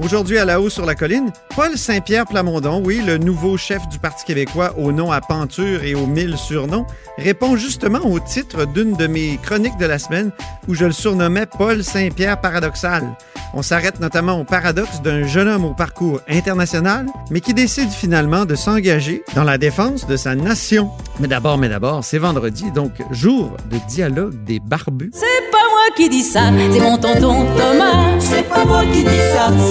Aujourd'hui, à la haut sur la colline, Paul Saint-Pierre Plamondon, oui, le nouveau chef du Parti québécois au nom à penture et aux mille surnoms, répond justement au titre d'une de mes chroniques de la semaine où je le surnommais Paul Saint-Pierre paradoxal. On s'arrête notamment au paradoxe d'un jeune homme au parcours international, mais qui décide finalement de s'engager dans la défense de sa nation. Mais d'abord, mais d'abord, c'est vendredi, donc jour de dialogue des barbus. C'est pas moi qui dis ça, c'est mon tonton Thomas. C'est pas moi qui dis ça,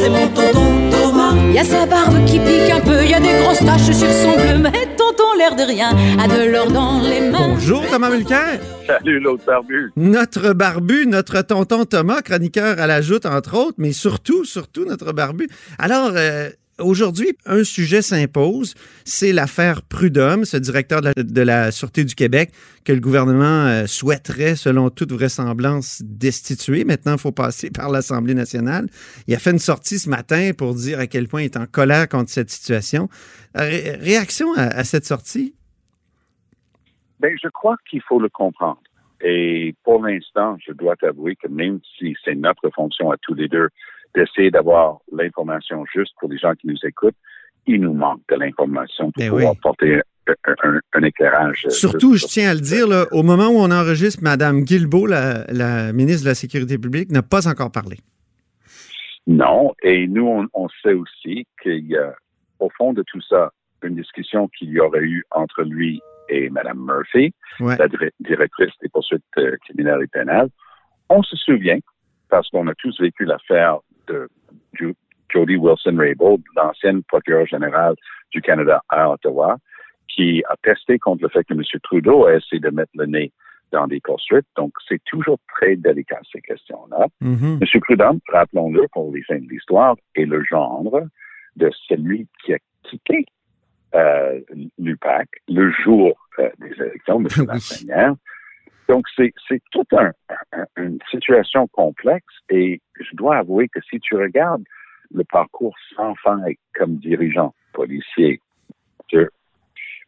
c'est mon tonton Thomas. Y a sa barbe qui pique un peu, y a des grosses taches sur son bleu, mais tonton l'air de rien a de l'or dans les mains. Bonjour Thomas Mulcair. Salut l'autre barbu. Notre barbu, notre tonton Thomas, chroniqueur à la joute, entre autres, mais surtout, surtout notre barbu. Alors, euh, Aujourd'hui, un sujet s'impose, c'est l'affaire Prudhomme, ce directeur de la, Sûreté du Québec que le gouvernement euh, souhaiterait, selon toute vraisemblance, destituer. Maintenant, il faut passer par l'Assemblée nationale. Il a fait une sortie ce matin pour dire à quel point il est en colère contre cette situation. Ré réaction à, cette sortie? Bien, je crois qu'il faut le comprendre. Et pour l'instant, je dois t'avouer que même si c'est notre fonction à tous les deux d'essayer d'avoir l'information juste pour les gens qui nous écoutent, il nous manque de l'information pour Ben pouvoir oui. porter un, un- un éclairage. euh, Surtout, je tiens à le dire, là, au moment où on enregistre, Mme Guilbeault, la, la ministre de la Sécurité publique, n'a pas encore parlé. Non, et nous, on, on sait aussi qu'il y a, au fond de tout ça, une discussion qu'il y aurait eu entre lui et Mme Murphy, Ouais. la dir- directrice des poursuites euh, criminelles et pénales. On se souvient, parce qu'on a tous vécu l'affaire de Jody Wilson-Raybould, l'ancienne procureure générale du Canada à Ottawa, qui a testé contre le fait que M. Trudeau a essayé de mettre le nez dans des poursuites. Donc, c'est toujours très délicat, ces questions-là. Mhm. M. Prudhomme, rappelons-le pour les fins de l'histoire, est le gendre de celui qui a quitté euh, l'UPAC le jour euh, des élections, M. Lafrenière. Donc, c'est toute un, un- une situation complexe et je dois avouer que si tu regardes le parcours sans faille comme dirigeant policier,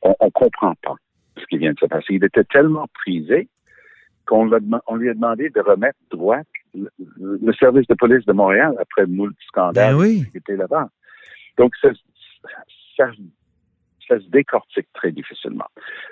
on ne comprend pas ce qui vient de se passer. Il était tellement prisé qu'on on lui a demandé de remettre droite le, le service de police de Montréal après moult scandales Ben oui. qui étaient là-bas. Donc, ça, ça, ça se décortique très difficilement.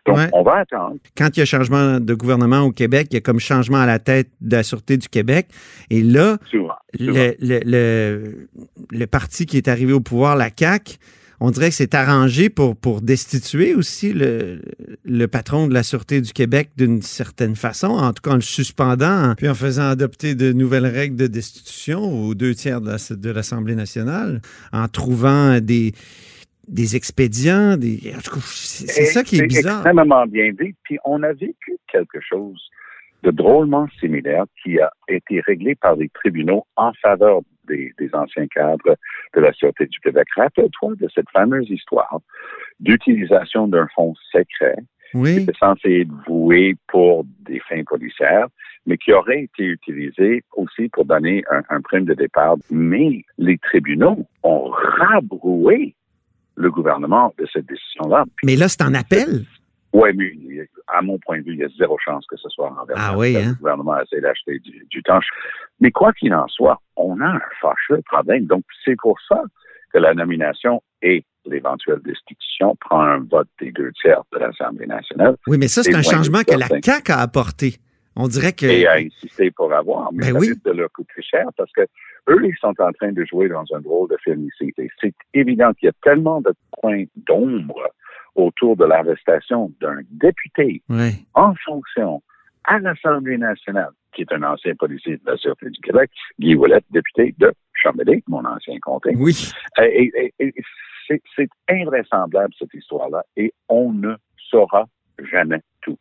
Donc, Ouais. on va attendre. Quand il y a changement de gouvernement au Québec, il y a comme changement à la tête de la Sûreté du Québec. Et là, Souvent. souvent. le, le, le, le parti qui est arrivé au pouvoir, la CAQ, on dirait que c'est arrangé pour, pour destituer aussi le, le patron de la Sûreté du Québec d'une certaine façon, en tout cas en le suspendant, puis en faisant adopter de nouvelles règles de destitution aux deux tiers de l'Assemblée nationale, en trouvant des, des expédients, des... C'est c'est ça qui est bizarre. extrêmement bien dit. Puis on a vécu quelque chose de drôlement similaire qui a été réglé par les tribunaux en faveur des, des anciens cadres de la Sûreté du Québec. Rappelle-toi de cette fameuse histoire d'utilisation d'un fonds secret qui était censé être voué pour des fins policières, mais qui aurait été utilisé aussi pour donner un, un prime de départ. Mais les tribunaux ont rabroué le gouvernement de cette décision-là. mais là, c'est en appel? Oui, mais à mon point de vue, il y a zéro chance que ce soit renversé. Ah oui, hein? Le gouvernement essaie d'acheter du, du temps. Mais quoi qu'il en soit, on a un fâcheux problème. Donc, c'est pour ça que la nomination et l'éventuelle destitution prend un vote des deux tiers de l'Assemblée nationale Oui, mais ça, c'est un changement que la. CAQ a apporté. On dirait que... et à insister pour avoir. Mais Ben ça oui. risque de leur coûter cher parce que eux, ils sont en train de jouer dans un drôle de film ici. Et c'est évident qu'il y a tellement de points d'ombre autour de l'arrestation d'un député en fonction à l'Assemblée nationale, qui est un ancien policier de la Sûreté du Québec, Guy Ouellette, député de Chambéry, mon ancien comté. Oui. Euh, Et, et- et c'est, c'est invraisemblable, cette histoire-là, et on ne saura jamais tout.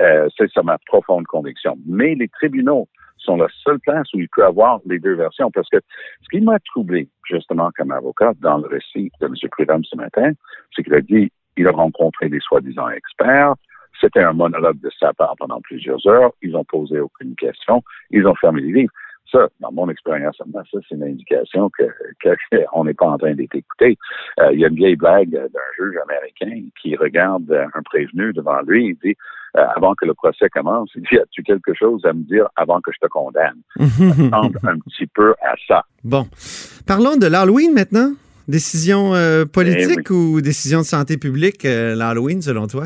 Euh, c'est ça ma profonde conviction. Mais les tribunaux sont la seule place où il peut avoir les deux versions, parce que ce qui m'a troublé, justement, comme avocat, dans le récit de M. Prudhomme ce matin, c'est qu'il a dit il a rencontré des soi-disant experts, C'était un monologue de sa part pendant plusieurs heures. Ils n'ont posé aucune question. Ils ont fermé les livres. Ça, dans mon expérience, ça, c'est une indication que qu'on n'est pas en train d'être écouté. Euh, il y a une vieille blague d'un juge américain qui regarde un prévenu devant lui et dit euh, avant que le procès commence, il dit As-tu quelque chose à me dire avant que je te condamne? ça ressemble un petit peu à ça. Bon. Parlons de l'Halloween maintenant. Décision euh, politique Eh ou décision de santé publique, l'Halloween, selon toi?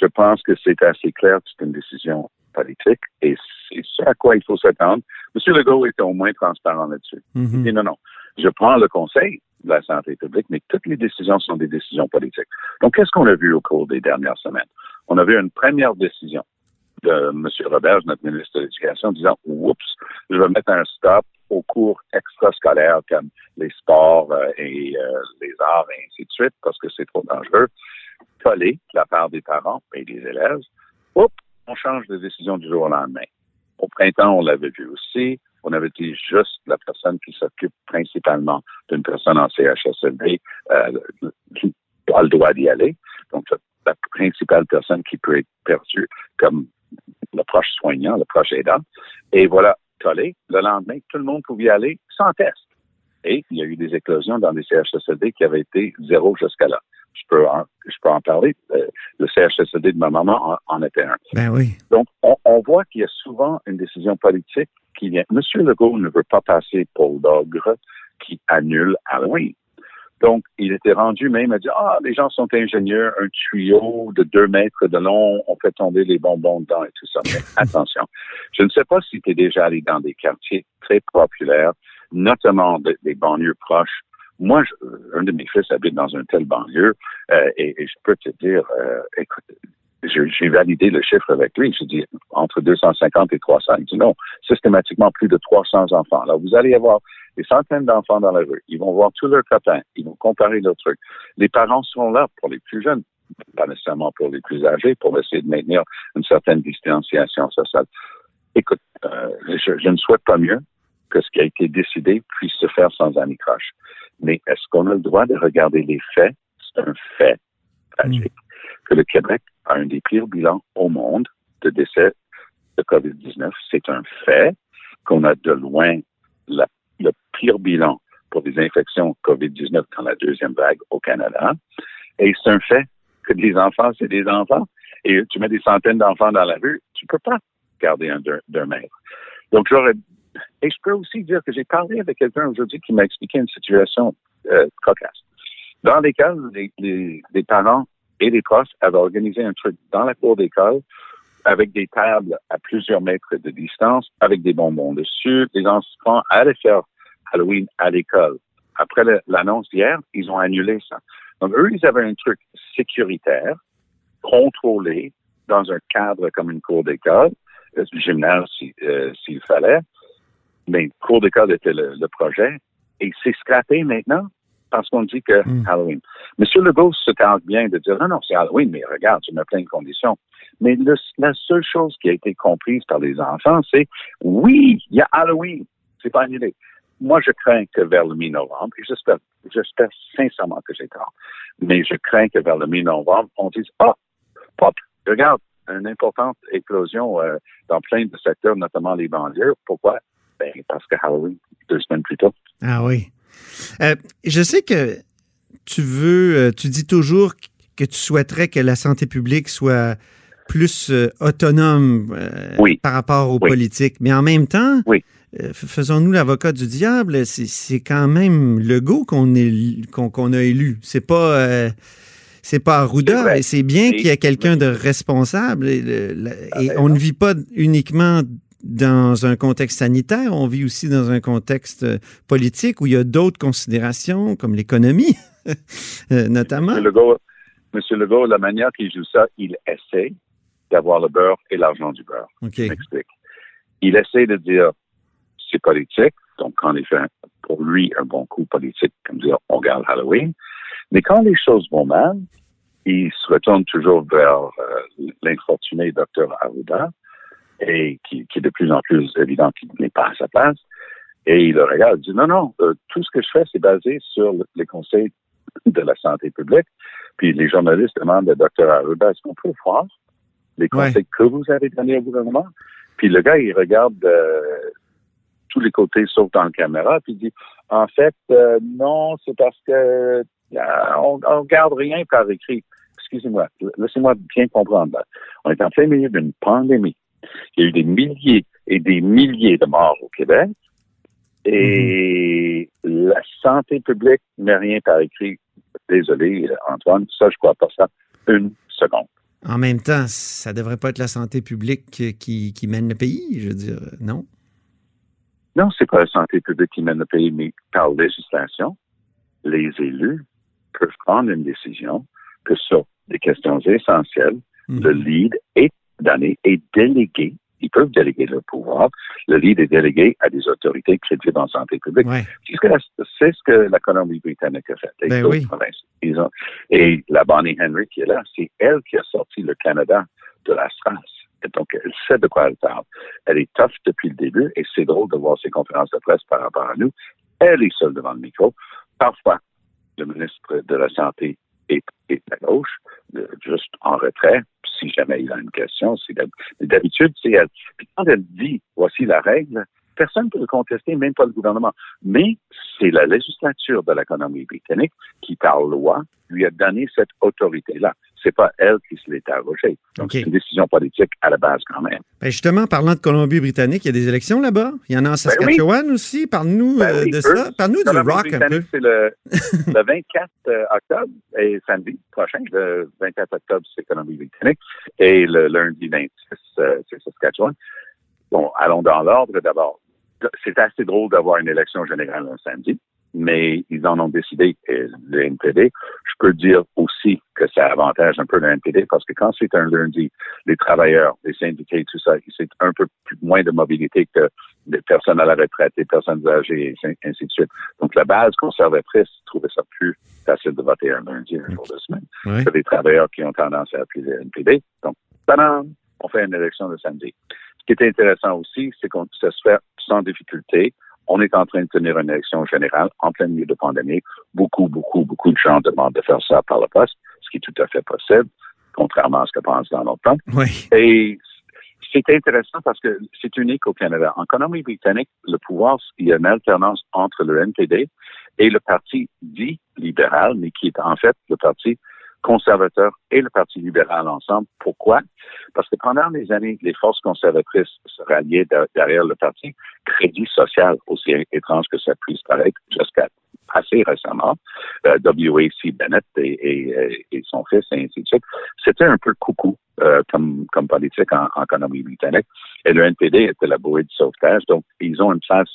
Je pense que c'est assez clair que c'est une décision politique et c'est ce à quoi il faut s'attendre. M. Legault était au moins transparent là-dessus. Il Mhm. dit non, non, je prends le conseil de la santé publique, mais toutes les décisions sont des décisions politiques. Donc, qu'est-ce qu'on a vu au cours des dernières semaines? On a vu une première décision de M. Roberge, notre ministre de l'Éducation, disant Oups, je vais mettre un stop aux cours extrascolaires comme les sports euh, et euh, les arts et ainsi de suite, parce que c'est trop dangereux. Tollé de la part des parents et des élèves. Oups, on change de décision du jour au lendemain. Au printemps, on l'avait vu aussi. On avait dit juste la personne qui s'occupe principalement d'une personne en CHSLD euh, a le droit d'y aller. Donc, la, principale personne qui peut être perçue comme le proche soignant, le proche aidant. Et voilà, collé. Le lendemain, tout le monde pouvait y aller sans test. Et il y a eu des éclosions dans les CHSLD qui avaient été zéro jusqu'à là. Je peux en, je peux en parler. Euh, le CHSLD de ma maman en, en était un. Ben oui. Donc, on, on voit qu'il y a souvent une décision politique qui vient. Monsieur Legault ne veut pas passer pour l'ogre qui annule Halloween. Donc, il était rendu même à dire, ah, les gens sont ingénieurs, un tuyau de deux mètres de long, on fait tomber les bonbons dedans et tout ça. Mais attention, je ne sais pas si tu es déjà allé dans des quartiers très populaires, notamment de- des banlieues proches. Moi, je- un de mes fils habite dans un tel banlieue euh, et, et je peux te dire, euh, écoute, j'ai validé le chiffre avec lui. J'ai dit entre 250 et 300. Il dit non, systématiquement plus de 300 enfants. Alors, vous allez avoir des centaines d'enfants dans la rue. Ils vont voir tous leurs copains. Ils vont comparer leurs trucs. Les parents sont là pour les plus jeunes, pas nécessairement pour les plus âgés, pour essayer de maintenir une certaine distanciation sociale. Écoute, euh, je, je ne souhaite pas mieux que ce qui a été décidé puisse se faire sans anicroche. Mais est-ce qu'on a le droit de regarder les faits? C'est un fait tragique que le Québec a un des pires bilans au monde de décès de COVID-19. C'est un fait qu'on a de loin la- le pire bilan pour des infections COVID-19 dans la deuxième vague au Canada. Et c'est un fait que les enfants, c'est des enfants. Et tu mets des centaines d'enfants dans la rue, tu peux pas garder un d'un mètre. Donc, j'aurais. Et je peux aussi dire que j'ai parlé avec quelqu'un aujourd'hui qui m'a expliqué une situation euh, cocasse. Dans lesquelles les, les, les parents et les profs avaient organisé un truc dans la cour d'école avec des tables à plusieurs mètres de distance, avec des bonbons dessus. Les enfants allaient faire Halloween à l'école. Après l'annonce d'hier, ils ont annulé ça. Donc, eux, ils avaient un truc sécuritaire, contrôlé, dans un cadre comme une cour d'école, euh, gymnase euh, s'il fallait. Mais cour d'école était le, le projet. Et c'est scrappé maintenant parce qu'on dit que Mm. Halloween. Monsieur Legault se tente bien de dire non, non, c'est Halloween, mais regarde, tu mets plein de conditions. Mais le- la seule chose qui a été comprise par les enfants, c'est oui, il y a Halloween. C'est pas annulé. Moi, je crains que vers le mi-novembre, et j'espère, j'espère sincèrement que j'ai tort, mais je crains que vers le mi-novembre, on dise, ah, pop, regarde, une importante éclosion euh, dans plein de secteurs, notamment les banlieues. Pourquoi? Ben, parce que Halloween, deux semaines plus tôt. Ah oui. Euh, je sais que tu veux, euh, tu dis toujours que tu souhaiterais que la santé publique soit plus euh, autonome euh, Oui. par rapport aux Oui. politiques. Mais en même temps, Oui. euh, faisons-nous l'avocat du diable, c'est- quand même qu'on est- qu'on a élu. C'est pas. c'est pas Arruda, et c'est bien qu'il y ait quelqu'un de responsable. Et, le- la- et Ah, on ben ne vit pas uniquement dans un contexte sanitaire, on vit aussi dans un contexte euh, politique où il y a d'autres considérations, comme l'économie, euh, notamment. Monsieur Legault, Monsieur Legault, la manière qu'il joue ça, il essaie d'avoir le beurre et l'argent du beurre. OK. Je m'explique. Il essaie de dire c'est politique, donc quand il fait pour lui un bon coup politique, comme dire on garde Halloween, mais quand les choses vont mal, il se retourne toujours vers euh, l'infortuné docteur Arruda, et qui, qui est de plus en plus évident qu'il n'est pas à sa place, et il le regarde et dit non, non, euh, tout ce que je fais, c'est basé sur le- les conseils de la santé publique. Puis les journalistes demandent au docteur Arruda, est-ce qu'on peut voir les conseils que vous avez donnés au gouvernement? Puis le gars, il regarde euh, tous les côtés sauf dans la caméra, puis il dit, en fait, euh, non, c'est parce que euh, on, on garde rien par écrit. Excusez-moi, laissez-moi bien comprendre. On est en plein milieu d'une pandémie. Il y a eu des milliers et des milliers de morts au Québec. Et la santé publique n'a rien par écrit. Désolé, Antoine, ça, je crois pas ça une seconde. En même temps, ça devrait pas être la santé publique qui, qui mène le pays, je veux dire, non? Non, c'est pas la santé publique qui mène le pays, mais par législation, les élus peuvent prendre une décision que sur des questions essentielles, Mhm. le lead est donné et délégué. Ils peuvent déléguer le pouvoir. Le lead est délégué à des autorités crédibles en santé publique. Ouais. C'est ce que la- Colombie-Britannique a fait. Et Ben oui. provinces. Ils ont- et la Bonnie Henry qui est là, c'est elle qui a sorti le Canada de la SRAS. Et donc, elle sait de quoi elle parle. Elle est tough depuis le début et c'est drôle de voir ses conférences de presse par rapport à nous. Elle est seule devant le micro. Parfois, le ministre de la Santé est, est à gauche, juste en retrait, si jamais il a une question. D'habitude, c'est elle. Puis quand elle dit, voici la règle, personne ne peut le contester, même pas le gouvernement. Mais c'est la législature de l'économie britannique qui, par loi, lui a donné cette autorité-là. C'est pas elle qui se l'est arrogée. Donc, c'est une décision politique à la base quand même. Ben justement, parlant de Colombie-Britannique, il y a des élections là-bas. Il y en a en Saskatchewan aussi. Parle-nous Ben euh, oui, de eux, ça. Parle-nous du rock un peu. C'est le, le 24 euh, octobre et samedi prochain. Le 24 octobre, c'est Colombie-Britannique. Et le lundi 26, euh, c'est Saskatchewan. Bon, allons dans l'ordre d'abord. C'est assez drôle d'avoir une élection générale un samedi, mais ils en ont décidé, le NPD. Je peux dire aussi que ça avantage un peu le NPD parce que quand c'est un lundi, les travailleurs, les syndiqués, tout ça, c'est un peu plus, moins de mobilité que les personnes à la retraite, les personnes âgées, et ainsi de suite. Donc, la base conservatrice trouvait ça plus facile de voter un lundi, un jour de semaine. Ouais. C'est des travailleurs qui ont tendance à appuyer le NPD. Donc, tadam, on fait une élection le samedi. Ce qui est intéressant aussi, c'est qu'on ça se fait sans difficulté. On est en train de tenir une élection générale en plein milieu de pandémie. Beaucoup, beaucoup, beaucoup de gens demandent de faire ça par le poste, ce qui est tout à fait possible, contrairement à ce que pensent dans notre temps. Oui. Et c'est intéressant parce que c'est unique au Canada. En Colombie-Britannique, le pouvoir, il y a une alternance entre le NPD et le parti dit libéral, mais qui est en fait le parti conservateur et le Parti libéral ensemble. Pourquoi? Parce que pendant les années, les forces conservatrices se ralliaient de- derrière le Parti Crédit social, aussi étrange que ça puisse paraître, jusqu'à assez récemment, euh, W.A.C. Bennett et, et- et son fils, et ainsi de suite. C'était un peu coucou euh, comme, comme politique en, en économie britannique. Et le NPD était la bouée de sauvetage. Donc, ils ont une place,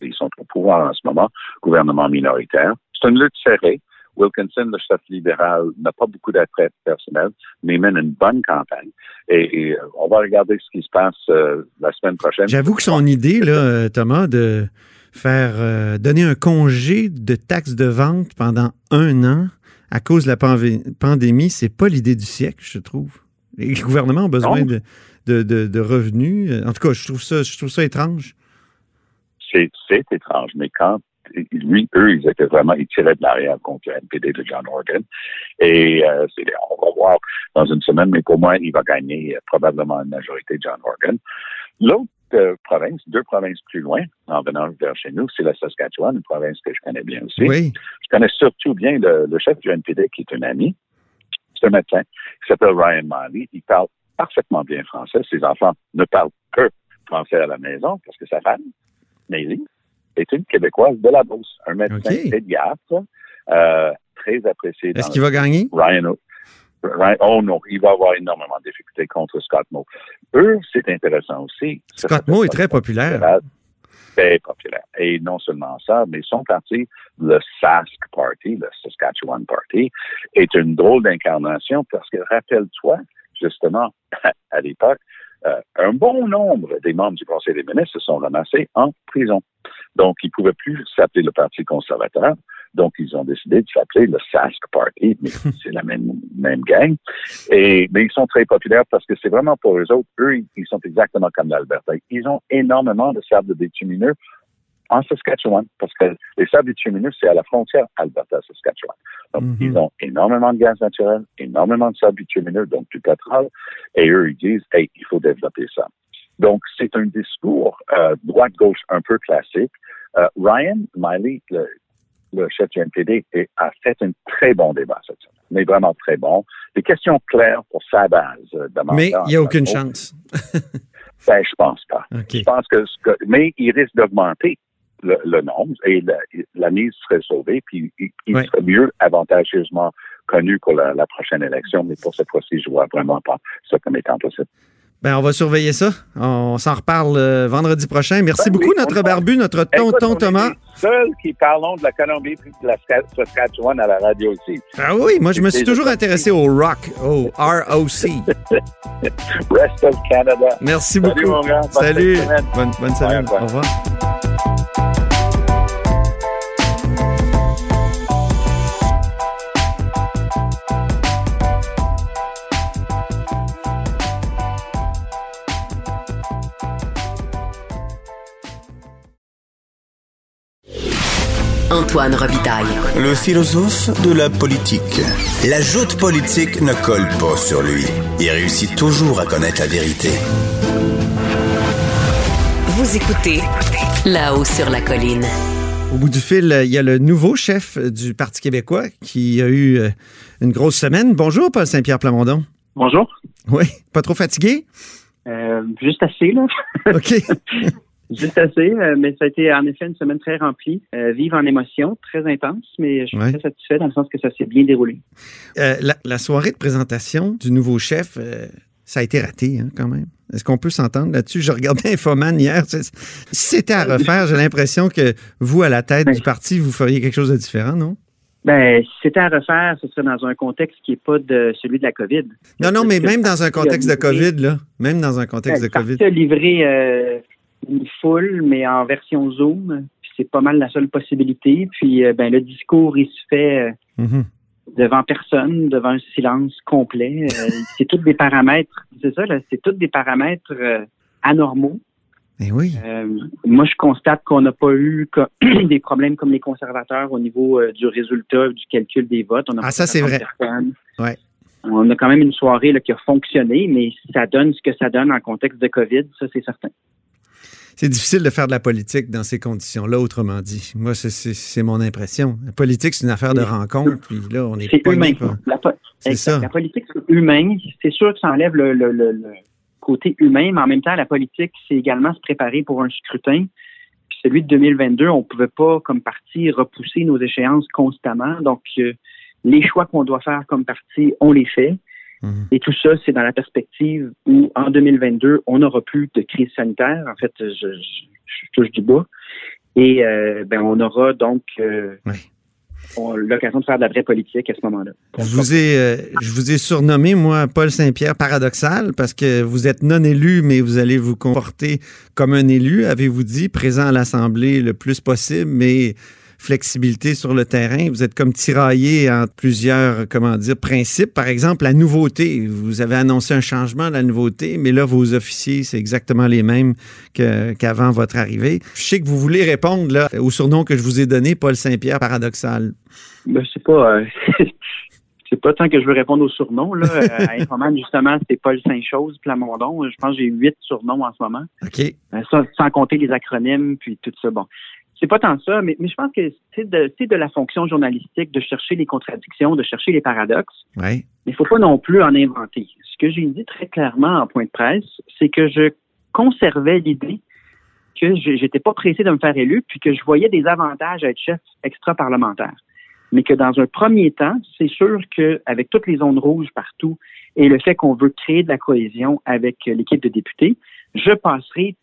ils sont au pouvoir en ce moment, gouvernement minoritaire. C'est une lutte serrée. Wilkinson, le chef libéral, n'a pas beaucoup d'attrait personnel, mais mène une bonne campagne. Et, et, euh, on va regarder ce qui se passe euh, la semaine prochaine. J'avoue que son idée, là, Thomas, de faire euh, donner un congé de taxes de vente pendant un an à cause de la pandémie, c'est pas l'idée du siècle, je trouve. Les gouvernements ont besoin de, de, de- de revenus. En tout cas, je trouve ça, je trouve ça étrange. c'est étrange, mais quand lui, eux, ils étaient vraiment, ils tiraient de l'arrière contre le NPD de John Horgan. Et euh, on va voir dans une semaine, mais pour moi, il va gagner euh, probablement une majorité John Horgan. L'autre euh, province, deux provinces plus loin, en venant vers chez nous, c'est la Saskatchewan, une province que je connais bien aussi. Oui. Je connais surtout bien le, le chef du NPD, qui est un ami. C'est un médecin qui s'appelle Ryan Marley. Il parle parfaitement bien français. Ses enfants ne parlent que français à la maison parce que sa femme, Nelly, est une Québécoise de la Beauce, un médecin OK. pédiatre, euh, très apprécié. Est-ce qu'il va gagner? Ryan, Ryan- oh non, il va avoir énormément de difficultés contre Scott Moe. Eux, c'est intéressant aussi. Scott Moe est très populaire. Très populaire. Et non seulement ça, mais son parti, le Sask Party, le Saskatchewan Party, est une drôle d'incarnation parce que, rappelle-toi, justement, à l'époque, euh, un bon nombre des membres du Conseil des ministres se sont ramassés en prison. Donc, ils ne pouvaient plus s'appeler le Parti conservateur. Donc, ils ont décidé de s'appeler le Sask Party, mais c'est la même, même gang. Et, mais ils sont très populaires parce que c'est vraiment pour eux autres. Eux, ils- sont exactement comme l'Alberta. Ils ont énormément de sables de bitumineux en Saskatchewan, parce que les sables bitumineux, c'est à la frontière Alberta-Saskatchewan. Donc, Mhm. ils ont énormément de gaz naturel, énormément de sable bitumineux, donc du pétrole, et eux, ils disent, hey, il faut développer ça. Donc, c'est un discours euh, droite-gauche un peu classique. Euh, Ryan Miley, le, le chef du NPD, est- a fait un très bon débat cette semaine, mais vraiment très bon. Des questions claires pour sa base euh, de Mais il n'y a aucune chance. Ben, je pense pas. Je pense que, ce que- mais il risque d'augmenter le, le nombre et la, la mise serait sauvée, puis il, il Ouais. serait mieux avantageusement connu pour la, la prochaine élection, mais pour cette fois-ci, je vois vraiment pas ça comme étant possible. Ben, on va surveiller ça. On s'en reparle euh, vendredi prochain. Merci Ben oui, beaucoup, on notre barbu, notre tonton Thomas. seuls qui parlons de la Colombie et de la Ska- Saskatchewan à la radio aussi. Ah oui, moi, je me suis toujours intéressé au rock, au ROC. Rest of Canada. Merci Salut, beaucoup. mon gars. Bonne Salut. semaine. Bonne, bonne semaine. Au revoir. Antoine Robitaille. Le philosophe de la politique. La joute politique ne colle pas sur lui. Il réussit toujours à connaître la vérité. Vous écoutez là-haut sur la colline. Au bout du fil, il y a le nouveau chef du Parti québécois qui a eu euh, une grosse semaine. Bonjour, Paul Saint-Pierre Plamondon. Bonjour. Oui, pas trop fatigué? Euh, juste assez, là. OK. Juste assez, euh, mais ça a été en effet une semaine très remplie, euh, vive en émotion, très intense, mais je suis Ouais. très satisfait dans le sens que ça s'est bien déroulé. Euh, la, la soirée de présentation du nouveau chef, euh, ça a été raté hein, quand même. Est-ce qu'on peut s'entendre là-dessus? Je regardais Infoman hier. Si c'était à refaire, j'ai l'impression que vous, à la tête Ouais. du parti, vous feriez quelque chose de différent, non? Ben, si c'était à refaire, ce serait dans un contexte qui n'est pas de celui de la COVID. Non, non, mais même dans un contexte de COVID, là. Même dans un contexte de le parti COVID. livré euh, une foule, mais en version Zoom. C'est pas mal la seule possibilité. Puis, euh, ben, le discours, il se fait euh, Mhm. devant personne, devant un silence complet. Euh, c'est tous des paramètres, c'est ça, là, c'est tous des paramètres anormaux. Eh oui. Moi, je constate qu'on n'a pas eu des problèmes comme les conservateurs au niveau du résultat du calcul des votes. On a Ah, ça, c'est 50 vrai. Ouais. On a quand même une soirée là, qui a fonctionné, mais ça donne ce que ça donne en contexte de COVID, ça c'est certain. C'est difficile de faire de la politique dans ces conditions-là, autrement dit. Moi, c'est- mon impression. La politique, c'est une affaire de rencontre, puis là, on est C'est humain. par- La, po- ça. La politique, c'est humain. C'est sûr que ça enlève le, le- le- le côté humain, mais en même temps, la politique, c'est également se préparer pour un scrutin. Puis celui de 2022, on ne pouvait pas, comme parti, repousser nos échéances constamment. Donc, euh, les choix qu'on doit faire comme parti, on les fait. Et tout ça, c'est dans la perspective où, en 2022, on n'aura plus de crise sanitaire. En fait, je, je- je touche du bas. Et euh, ben, on aura donc euh, l'occasion de faire de la vraie politique à ce moment-là. Je vous ai, euh, je vous ai surnommé, moi, Paul Saint-Pierre paradoxal, parce que vous êtes non élu, mais vous allez vous comporter comme un élu, avez-vous dit, présent à l'Assemblée le plus possible, mais flexibilité sur le terrain. Vous êtes comme tiraillé entre plusieurs, comment dire, principes. Par exemple, la nouveauté. Vous avez annoncé un changement, la nouveauté, mais là, vos officiers, c'est exactement les mêmes qu'avant votre arrivée. Je sais que vous voulez répondre là, au surnom que je vous ai donné, Paul Saint-Pierre paradoxal. Ben, c'est pas. euh, c'est pas tant que je veux répondre aux surnoms. Là. Euh, à Infoman, justement, c'est Paul Saint-Chose, Plamondon. Je pense que j'ai huit surnoms en ce moment. OK? Euh, ça, sans compter les acronymes, puis tout ça. Bon. C'est pas tant ça, mais, mais je pense que c'est de, la fonction journalistique de chercher les contradictions, de chercher les paradoxes. Oui. Mais il faut pas non plus en inventer. Ce que j'ai dit très clairement en point de presse, c'est que je conservais l'idée que je j'étais pas pressé de me faire élu, puis que je voyais des avantages à être chef extra-parlementaire. Mais que dans un premier temps, c'est sûr qu'avec toutes les zones rouges partout et le fait qu'on veut créer de la cohésion avec l'équipe de députés, je passerai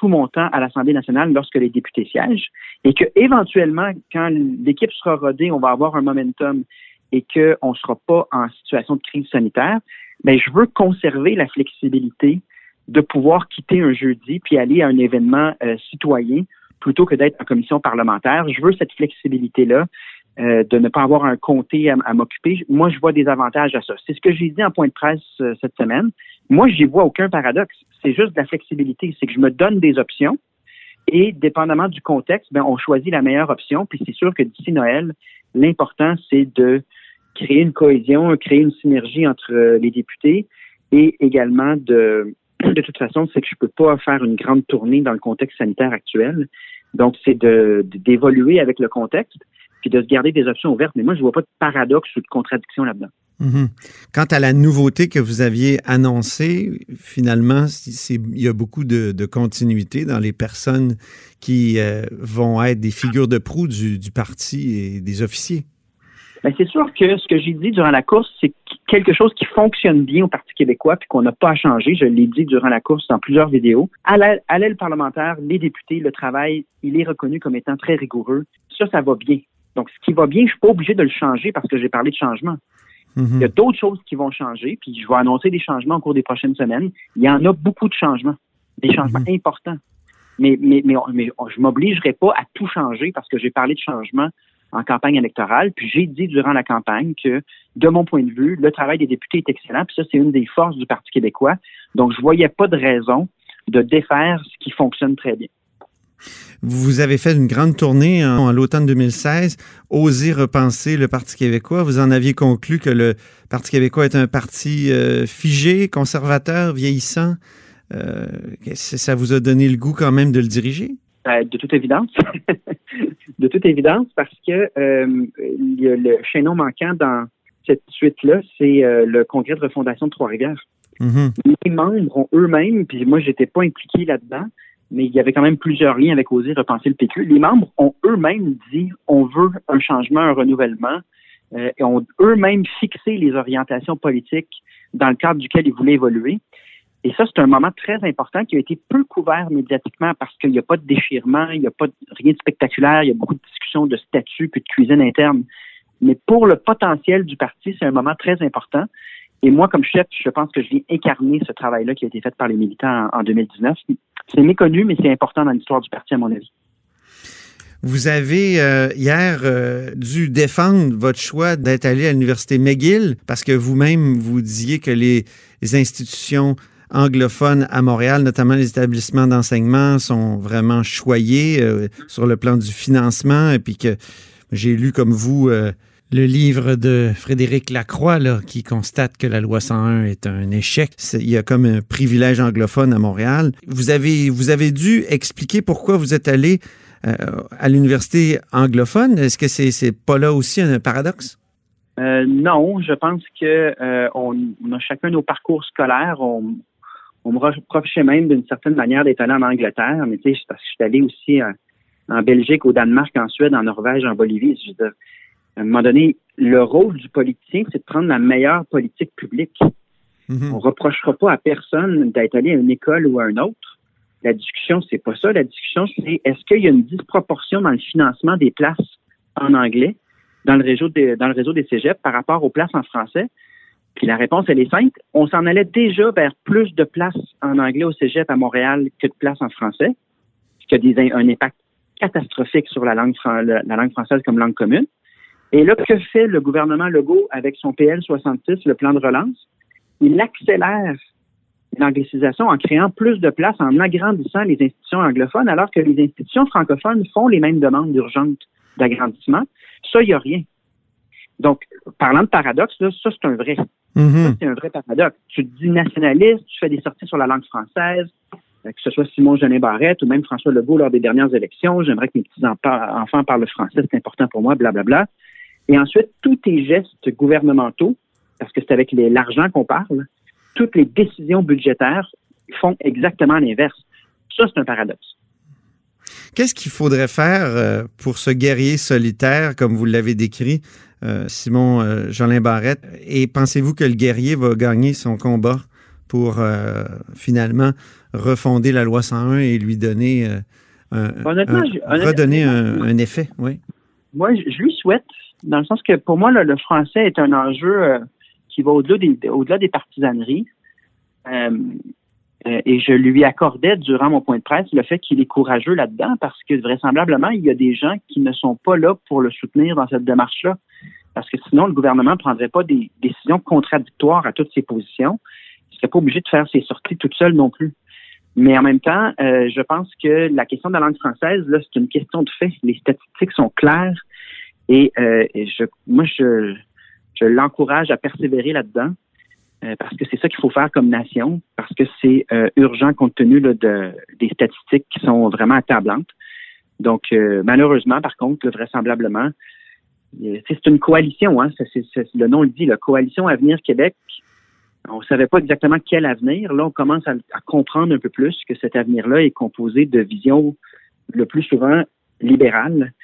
tout mon temps à l'Assemblée nationale lorsque les députés siègent et que éventuellement, quand l'équipe sera rodée, on va avoir un momentum et qu'on ne sera pas en situation de crise sanitaire, ben, je veux conserver la flexibilité de pouvoir quitter un jeudi puis aller à un événement euh, citoyen plutôt que d'être en commission parlementaire. Je veux cette flexibilité-là euh, de ne pas avoir un comté à, à m'occuper. Moi, je vois des avantages à ça. C'est ce que j'ai dit en point de presse euh, cette semaine. Moi, j'y vois aucun paradoxe. C'est juste de la flexibilité. C'est que je me donne des options Et dépendamment du contexte, ben, on choisit la meilleure option. Puis c'est sûr que d'ici Noël, l'important, c'est de créer une cohésion, créer une synergie entre euh, les députés et également de, de toute façon, c'est que je peux pas faire une grande tournée dans le contexte sanitaire actuel. Donc, c'est de, d'évoluer avec le contexte puis de se garder des options ouvertes. Mais moi, je vois pas de paradoxe ou de contradiction là-dedans. Mhm. Quant à la nouveauté que vous aviez annoncée, finalement, il y a beaucoup de, continuité dans les personnes qui euh, vont être des figures de proue du, parti et des officiers. Bien, c'est sûr que ce que j'ai dit durant la course, c'est quelque chose qui fonctionne bien au Parti québécois puis qu'on n'a pas à changer. Je l'ai dit durant la course dans plusieurs vidéos. À l'aile parlementaire, les députés, le travail, il est reconnu comme étant très rigoureux. Ça, ça va bien. Donc, ce qui va bien, je suis pas obligé de le changer parce que j'ai parlé de changement. Mm-hmm. Il y a d'autres choses qui vont changer, puis je vais annoncer des changements au cours des prochaines semaines. Il y en a beaucoup de changements, des changements mm-hmm. importants. Mais, mais, mais, mais je m'obligerai pas à tout changer parce que j'ai parlé de changement en campagne électorale. Puis j'ai dit durant la campagne que, de mon point de vue, le travail des députés est excellent. Puis ça, c'est une des forces du Parti québécois. Donc, je voyais pas de raison de défaire ce qui fonctionne très bien. Vous avez fait une grande tournée en, l'automne 2016, Oser repenser le Parti québécois. Vous en aviez conclu que le Parti québécois est un parti euh, figé, conservateur, vieillissant. Euh, ça vous a donné le goût quand même de le diriger? Euh, de toute évidence. de toute évidence, parce que le chaînon manquant dans cette suite-là, c'est le congrès de refondation de Trois-Rivières. Mm-hmm. Les membres ont eux-mêmes, puis moi, j'étais pas impliqué là-dedans, mais il y avait quand même plusieurs liens avec Oser repenser le PQ. Les membres ont eux-mêmes dit on veut un changement, un renouvellement, euh, et ont eux-mêmes fixé les orientations politiques dans le cadre duquel ils voulaient évoluer. Et ça, c'est un moment très important qui a été peu couvert médiatiquement parce qu'il n'y a pas de déchirement, il n'y a pas de, rien de spectaculaire, il y a beaucoup de discussions de statut puis de cuisine interne. Mais pour le potentiel du parti, c'est un moment très important. Et moi, comme chef, je pense que je viens incarner ce travail-là qui a été fait par les militants en, 2019. C'est méconnu, mais c'est important dans l'histoire du parti, à mon avis. Vous avez euh, hier euh, dû défendre votre choix d'être allé à l'université McGill parce que vous-même vous disiez que les, institutions anglophones à Montréal, notamment les établissements d'enseignement, sont vraiment choyés euh, sur le plan du financement et puis que j'ai lu comme vous le livre de Frédéric Lacroix là, qui constate que la loi 101 est un échec. il y a comme un privilège anglophone à Montréal. Vous avez, vous avez dû expliquer pourquoi vous êtes allé euh, à l'université anglophone. Est-ce que c'est c'est pas là aussi un paradoxe? Euh, non, je pense que euh, on, a chacun nos parcours scolaires. On, on me reprochait même d'une certaine manière d'être allé en Angleterre, mais tu sais, parce que je suis allé aussi en Belgique, au Danemark, en Suède, en Norvège, en Bolivie. À un moment donné, le rôle du politicien, c'est de prendre la meilleure politique publique. Mhm. On ne reprochera pas à personne d'être allé à une école ou à une autre. La discussion, c'est pas ça. La discussion, c'est est-ce qu'il y a une disproportion dans le financement des places en anglais dans le réseau des, dans le réseau des cégeps par rapport aux places en français? Puis la réponse, elle est simple. On s'en allait déjà vers plus de places en anglais au cégep à Montréal que de places en français, ce qui a des, un impact catastrophique sur la langue, la langue française comme langue commune. Et là, que fait le gouvernement Legault avec son PL 66, le plan de relance? Il accélère l'anglicisation en créant plus de places, en agrandissant les institutions anglophones, alors que les institutions francophones font les mêmes demandes urgentes d'agrandissement. Ça, il n'y a rien. Donc, parlant de paradoxe, là, ça, c'est un vrai. Mm-hmm. c'est un vrai paradoxe. Tu te dis nationaliste, tu fais des sorties sur la langue française, euh, que ce soit Simon Genet Barrette ou même François Legault lors des dernières élections. J'aimerais que mes petits-enfants parlent français, c'est important pour moi, blablabla. Bla, bla. Et ensuite, tous tes gestes gouvernementaux, parce que c'est avec l'argent qu'on parle, toutes les décisions budgétaires font exactement l'inverse. Ça, c'est un paradoxe. Qu'est-ce qu'il faudrait faire euh, pour ce guerrier solitaire, comme vous l'avez décrit, euh, Simon euh, Jolin Barrette? Et pensez-vous que le guerrier va gagner son combat pour finalement refonder la loi 101 et lui donner un, redonner un, effet? Oui. Moi, je lui souhaite dans le sens que pour moi, le français est un enjeu euh, qui va au-delà des, au-delà des partisaneries. Euh, euh, et je lui accordais durant mon point de presse le fait qu'il est courageux là-dedans parce que vraisemblablement, il y a des gens qui ne sont pas là pour le soutenir dans cette démarche-là. Parce que sinon, le gouvernement ne prendrait pas des décisions contradictoires à toutes ses positions. Il ne serait pas obligé de faire ses sorties toute seule non plus. Mais en même temps, euh, je pense que la question de la langue française, là, c'est une question de fait. Les statistiques sont claires et, euh, et je, moi, je, l'encourage à persévérer là-dedans euh, parce que c'est ça qu'il faut faire comme nation, parce que c'est euh, urgent compte tenu des statistiques qui sont vraiment accablantes. Donc, malheureusement, par contre, vraisemblablement, c'est une coalition, hein, le nom le dit, la Coalition Avenir Québec. On ne savait pas exactement quel avenir. Là, on commence à comprendre un peu plus que cet avenir-là est composé de visions le plus souvent libérales,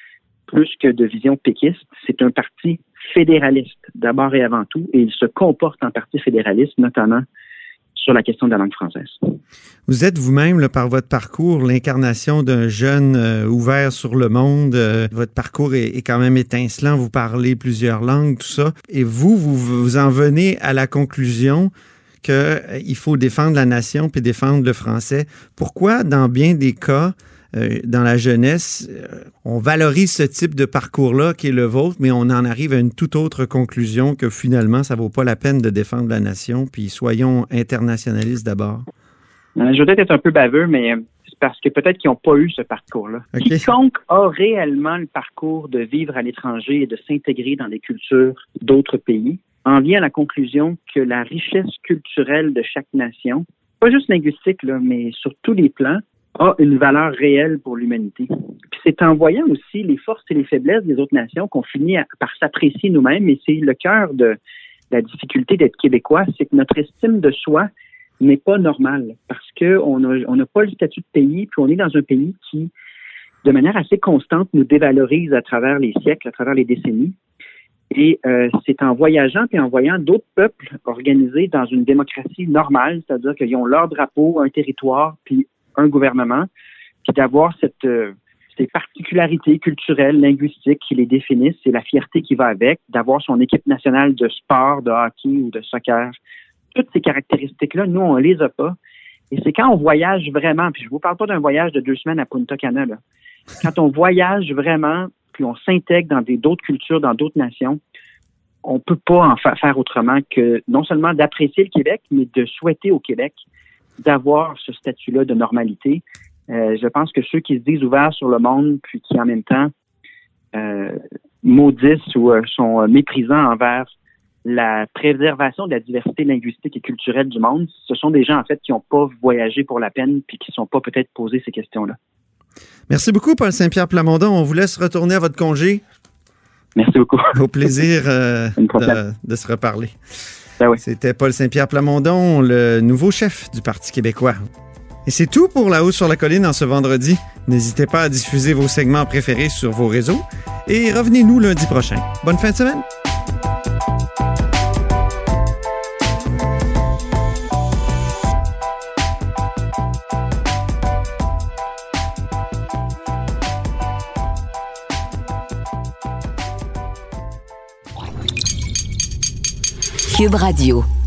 plus que de visions péquistes. C'est un parti fédéraliste, d'abord et avant tout, et il se comporte en parti fédéraliste, notamment sur la question de la langue française. Vous êtes vous-même, par votre parcours, l'incarnation d'un jeune euh, ouvert sur le monde. Euh, votre parcours est, quand même étincelant. Vous parlez plusieurs langues, tout ça. Et vous, vous, en venez à la conclusion qu'il faut défendre la nation puis défendre le français. Pourquoi, dans bien des cas, euh, dans la jeunesse, euh, on valorise ce type de parcours-là qui est le vôtre, mais on en arrive à une toute autre conclusion que finalement, ça vaut pas la peine de défendre la nation, puis soyons internationalistes d'abord. Euh, Je vais peut-être être un peu baveux, mais c'est parce que peut-être qu'ils n'ont pas eu ce parcours-là. Ok. Quiconque a réellement le parcours de vivre à l'étranger et de s'intégrer dans des cultures d'autres pays en vient à la conclusion que la richesse culturelle de chaque nation, pas juste linguistique, là, mais sur tous les plans, a une valeur réelle pour l'humanité. Puis c'est en voyant aussi les forces et les faiblesses des autres nations qu'on finit par s'apprécier nous-mêmes, et c'est le cœur de la difficulté d'être québécois, c'est que notre estime de soi n'est pas normale parce que on a- on n'a pas le statut de pays, puis on est dans un pays qui, de manière assez constante, nous dévalorise à travers les siècles, à travers les décennies. Et euh, c'est en voyageant et en voyant d'autres peuples organisés dans une démocratie normale, c'est-à-dire qu'ils ont leur drapeau, un territoire, puis un gouvernement, puis d'avoir cette euh, ces particularités culturelles, linguistiques qui les définissent, c'est la fierté qui va avec, d'avoir son équipe nationale de sport, de hockey ou de soccer. Toutes ces caractéristiques-là, nous, on les a pas. Et c'est quand on voyage vraiment, puis je vous parle pas d'un voyage de deux semaines à Punta Cana, là. Quand on voyage vraiment, puis on s'intègre dans d'autres cultures, dans d'autres nations, on peut pas en fa- faire autrement que non seulement d'apprécier le Québec, mais de souhaiter au Québec d'avoir ce statut-là de normalité. Euh, je pense que ceux qui se disent ouverts sur le monde, puis qui en même temps euh, maudissent ou euh, sont méprisants envers la préservation de la diversité linguistique et culturelle du monde, ce sont des gens en fait qui n'ont pas voyagé pour la peine puis qui ne sont pas peut-être posé ces questions-là. Merci beaucoup, Paul Saint-Pierre Plamondon. On vous laisse retourner à votre congé. Merci beaucoup. Au plaisir de se reparler. Ben. C'était Paul Saint-Pierre Plamondon, le nouveau chef du Parti québécois. Et c'est tout pour La Hausse sur la Colline en ce vendredi. N'hésitez pas à diffuser vos segments préférés sur vos réseaux et revenez-nous lundi prochain. Bonne fin de semaine! Cube Radio.